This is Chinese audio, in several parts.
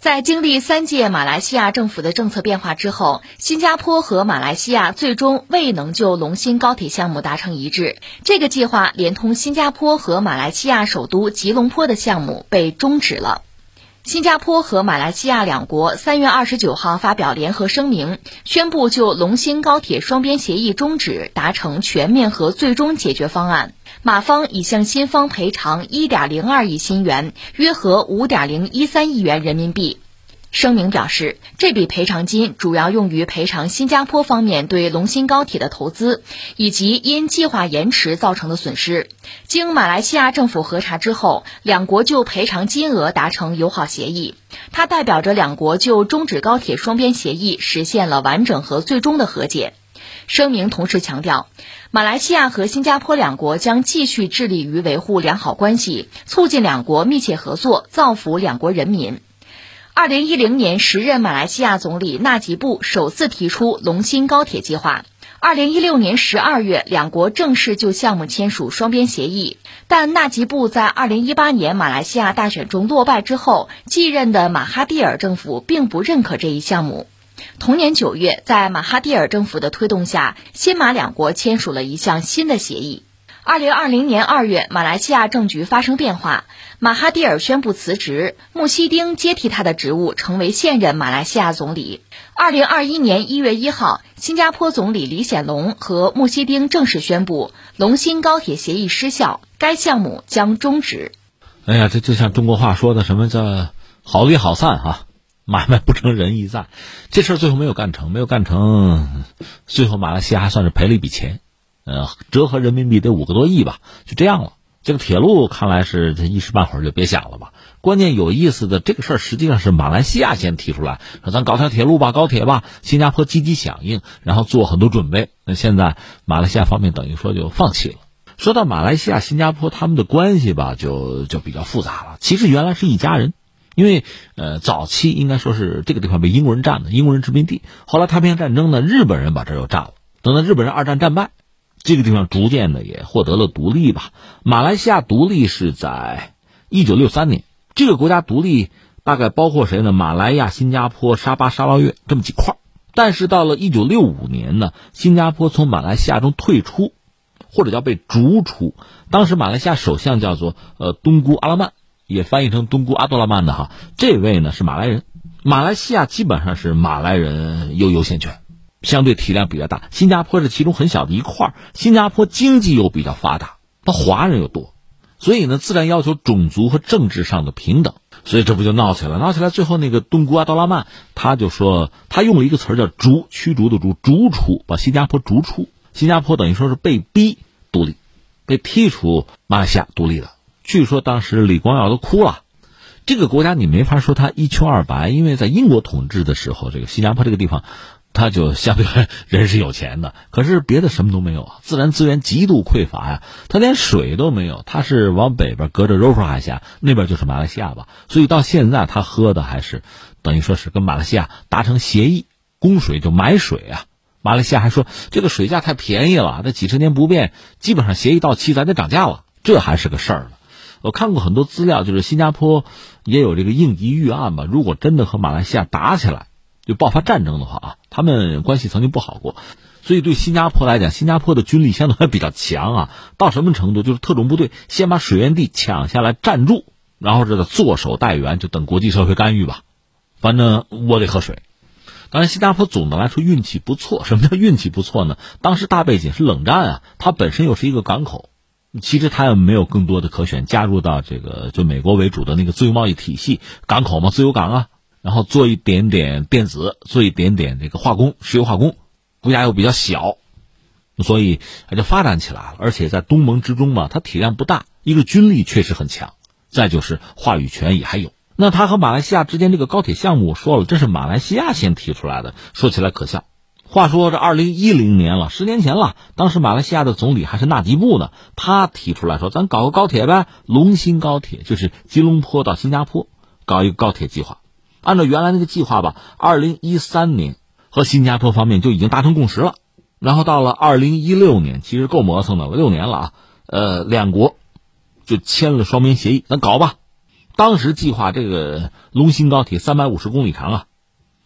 在经历三届马来西亚政府的政策变化之后，新加坡和马来西亚最终未能就龙新高铁项目达成一致。这个计划连通新加坡和马来西亚首都吉隆坡的项目被终止了。新加坡和马来西亚两国三月二十九号发表联合声明，宣布就龙兴高铁双边协议终止达成全面和最终解决方案。马方已向新方赔偿一点零二亿新元，约合五点零一三亿元人民币。声明表示，这笔赔偿金主要用于赔偿新加坡方面对龙芯高铁的投资，以及因计划延迟造成的损失。经马来西亚政府核查之后，两国就赔偿金额达成友好协议。它代表着两国就终止高铁双边协议实现了完整和最终的和解。声明同时强调，马来西亚和新加坡两国将继续致力于维护良好关系，促进两国密切合作，造福两国人民。二零一零年，时任马来西亚总理纳吉布首次提出龙兴高铁计划。二零一六年十二月，两国正式就项目签署双边协议。但纳吉布在二零一八年马来西亚大选中落败之后，继任的马哈蒂尔政府并不认可这一项目。同年九月，在马哈蒂尔政府的推动下，新马两国签署了一项新的协议。二零二零年二月，马来西亚政局发生变化，马哈蒂尔宣布辞职，穆希丁接替他的职务，成为现任马来西亚总理。二零二一年一月一号，新加坡总理李显龙和穆希丁正式宣布龙新高铁协议失效，该项目将终止。哎呀，这就像中国话说的，什么叫好聚好散哈，买卖不成仁义在，这事儿最后没有干成，没有干成，最后马来西亚还算是赔了一笔钱。呃，折合人民币得五个多亿吧，就这样了。这个铁路看来是这一时半会儿就别想了吧。关键有意思的这个事儿，实际上是马来西亚先提出来，说咱搞条铁路吧，高铁吧。新加坡积极响应，然后做很多准备。那现在马来西亚方面等于说就放弃了。说到马来西亚、新加坡他们的关系吧，就就比较复杂了。其实原来是一家人，因为呃早期应该说是这个地方被英国人占的，英国人殖民地。后来太平洋战争呢，日本人把这又占了。等到日本人二战战败。这个地方逐渐的也获得了独立吧。马来西亚独立是在一九六三年，这个国家独立大概包括谁呢？马来亚、新加坡、沙巴、沙捞越这么几块但是到了一九六五年呢，新加坡从马来西亚中退出，或者叫被逐出。当时马来西亚首相叫做呃东姑阿拉曼，也翻译成东姑阿多拉曼的哈。这位呢是马来人，马来西亚基本上是马来人有优先权。相对体量比较大，新加坡是其中很小的一块新加坡经济又比较发达，它华人又多，所以呢，自然要求种族和政治上的平等。所以这不就闹起来了？闹起来，最后那个东姑阿多拉曼他就说，他用了一个词叫“逐”，驱逐的“逐”，逐出把新加坡逐出。新加坡等于说是被逼独立，被踢出马来西亚独立的。据说当时李光耀都哭了。这个国家你没法说他一穷二白，因为在英国统治的时候，这个新加坡这个地方。他就相对人是有钱的，可是别的什么都没有啊，自然资源极度匮乏呀，他连水都没有。他是往北边隔着柔佛海峡，那边就是马来西亚吧，所以到现在他喝的还是等于说是跟马来西亚达成协议，供水就买水啊。马来西亚还说这个水价太便宜了，这几十年不变，基本上协议到期咱得涨价了，这还是个事儿呢。我看过很多资料，就是新加坡也有这个应急预案吧，如果真的和马来西亚打起来。就爆发战争的话啊，他们关系曾经不好过，所以对新加坡来讲，新加坡的军力相对还比较强啊。到什么程度？就是特种部队先把水源地抢下来占住，然后这个坐守待援，就等国际社会干预吧。反正我得喝水。当然，新加坡总的来说运气不错。什么叫运气不错呢？当时大背景是冷战啊，它本身又是一个港口，其实它也没有更多的可选，加入到这个就美国为主的那个自由贸易体系，港口嘛，自由港啊。然后做一点点电子，做一点点这个化工、石油化工，国家又比较小，所以它就发展起来了。而且在东盟之中嘛，它体量不大，一个军力确实很强，再就是话语权也还有。那他和马来西亚之间这个高铁项目，我说了，这是马来西亚先提出来的，说起来可笑。话说这二零一零年了，十年前了，当时马来西亚的总理还是纳吉布呢，他提出来说，咱搞个高铁呗，龙兴高铁，就是吉隆坡到新加坡搞一个高铁计划。按照原来那个计划吧，二零一三年和新加坡方面就已经达成共识了，然后到了二零一六年，其实够磨蹭的了，六年了啊，呃，两国就签了双边协议，咱搞吧。当时计划这个龙兴高铁三百五十公里长啊，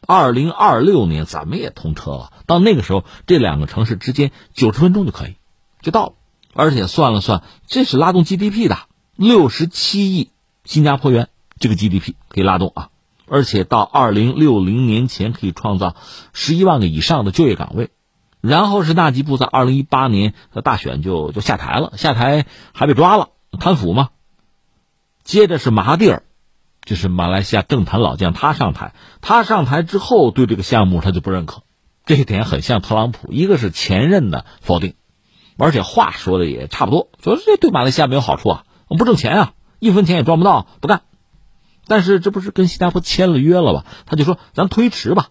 二零二六年怎么也通车了。到那个时候，这两个城市之间九十分钟就可以就到了。而且算了算，这是拉动 GDP 的六十七亿新加坡元，这个 GDP 可以拉动啊。而且到二零六零年前可以创造十一万个以上的就业岗位。然后是纳吉布在二零一八年的大选就就下台了，下台还被抓了贪腐嘛。接着是马哈蒂尔，就是马来西亚政坛老将，他上台，他上台之后对这个项目他就不认可，这一点很像特朗普，一个是前任的否定，而且话说的也差不多，说这对马来西亚没有好处啊，我不挣钱啊，一分钱也赚不到，不干。但是这不是跟新加坡签了约了吧？他就说咱推迟吧，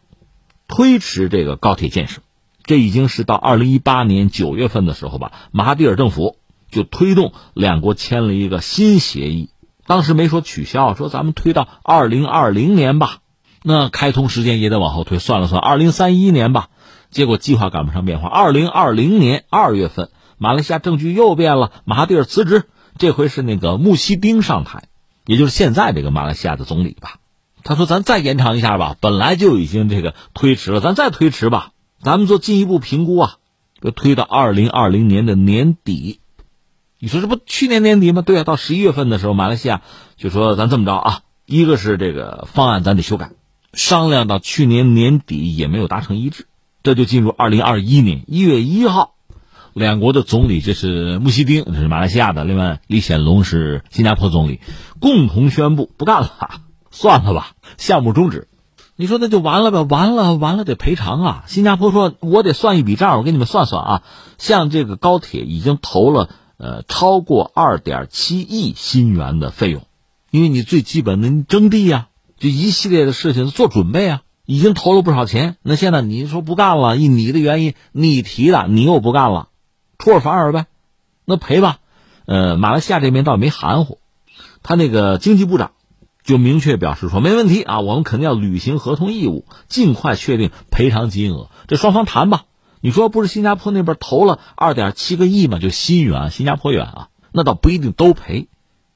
推迟这个高铁建设。这已经是到二零一八年九月份的时候吧，马哈蒂尔政府就推动两国签了一个新协议，当时没说取消，说咱们推到二零二零年吧，那开通时间也得往后推，算了算，二零三一年吧。结果计划赶不上变化，二零二零年二月份，马来西亚政局又变了，马哈蒂尔辞职，这回是那个穆希丁上台，也就是现在这个马来西亚的总理吧。他说：“咱再延长一下吧，本来就已经这个推迟了，咱再推迟吧。”咱们做进一步评估啊，就推到二零二零年的年底。你说这不去年年底吗？对啊，到十一月份的时候，马来西亚就说咱这么着啊，一个是这个方案咱得修改，商量到去年年底也没有达成一致，这就进入二零二一年一月一号，两国的总理这是穆希丁，这是马来西亚的，另外李显龙是新加坡总理，共同宣布不干了，算了吧，项目终止。你说那就完了呗？完了，完了得赔偿啊！新加坡说，我得算一笔账，我给你们算算啊。像这个高铁已经投了呃超过二点七亿新元的费用，因为你最基本的你征地呀，就一系列的事情做准备啊，已经投了不少钱。那现在你说不干了，以你的原因，你提的，你又不干了，出尔反尔呗，那赔吧。呃，马来西亚这边倒没含糊，他那个经济部长。就明确表示说没问题啊，我们肯定要履行合同义务，尽快确定赔偿金额。这双方谈吧。你说不是新加坡那边投了二点七个亿吗？就新元，新加坡元啊，那倒不一定都赔，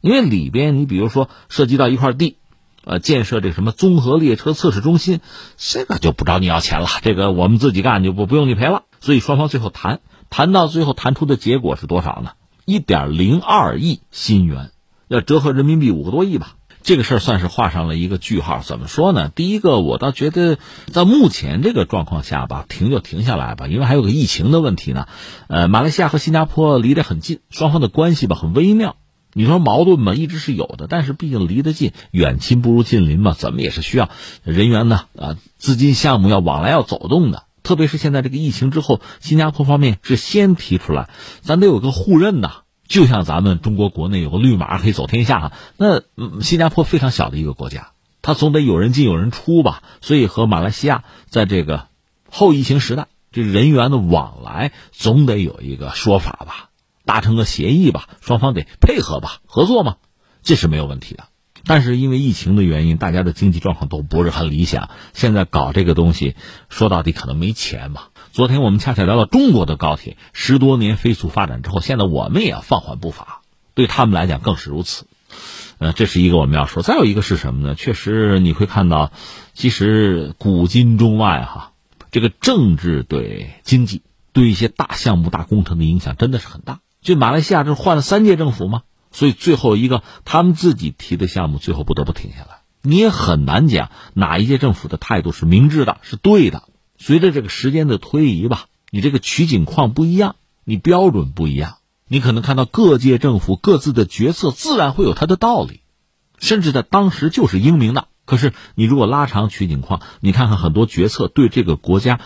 因为里边你比如说涉及到一块地，呃，建设这什么综合列车测试中心，这个就不找你要钱了，这个我们自己干就不不用你赔了。所以双方最后谈，谈到最后谈出的结果是多少呢？一点零二亿新元，要折合人民币五个多亿吧。这个事儿算是画上了一个句号。怎么说呢？第一个，我倒觉得在目前这个状况下吧，停就停下来吧，因为还有个疫情的问题呢。呃，马来西亚和新加坡离得很近，双方的关系吧很微妙。你说矛盾嘛，一直是有的，但是毕竟离得近，远亲不如近邻嘛，怎么也是需要人员呢啊，资金项目要往来要走动的。特别是现在这个疫情之后，新加坡方面是先提出来，咱得有个互认呐。就像咱们中国国内有个绿码可以走天下，那新加坡非常小的一个国家，它总得有人进有人出吧。所以和马来西亚在这个后疫情时代，这人员的往来总得有一个说法吧，达成个协议吧，双方得配合吧，合作嘛，这是没有问题的。但是因为疫情的原因，大家的经济状况都不是很理想，现在搞这个东西，说到底可能没钱嘛。昨天我们恰恰聊到中国的高铁十多年飞速发展之后，现在我们也要放缓步伐，对他们来讲更是如此。呃，这是一个我们要说。再有一个是什么呢？确实你会看到，其实古今中外哈，这个政治对经济、对一些大项目、大工程的影响真的是很大。就马来西亚这换了三届政府嘛，所以最后一个他们自己提的项目，最后不得不停下来。你也很难讲哪一届政府的态度是明智的、是对的。随着这个时间的推移吧，你这个取景况不一样，你标准不一样，你可能看到各界政府各自的决策自然会有它的道理，甚至在当时就是英明的。可是你如果拉长取景况，你看看很多决策对这个国家、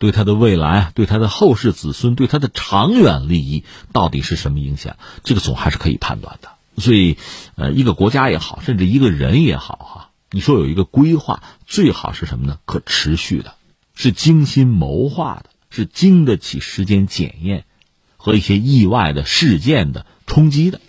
对他的未来、对他的后世子孙、对他的长远利益到底是什么影响，这个总还是可以判断的。所以，呃，一个国家也好，甚至一个人也好，哈，你说有一个规划，最好是什么呢？可持续的。是精心谋划的，是经得起时间检验和一些意外的事件的冲击的。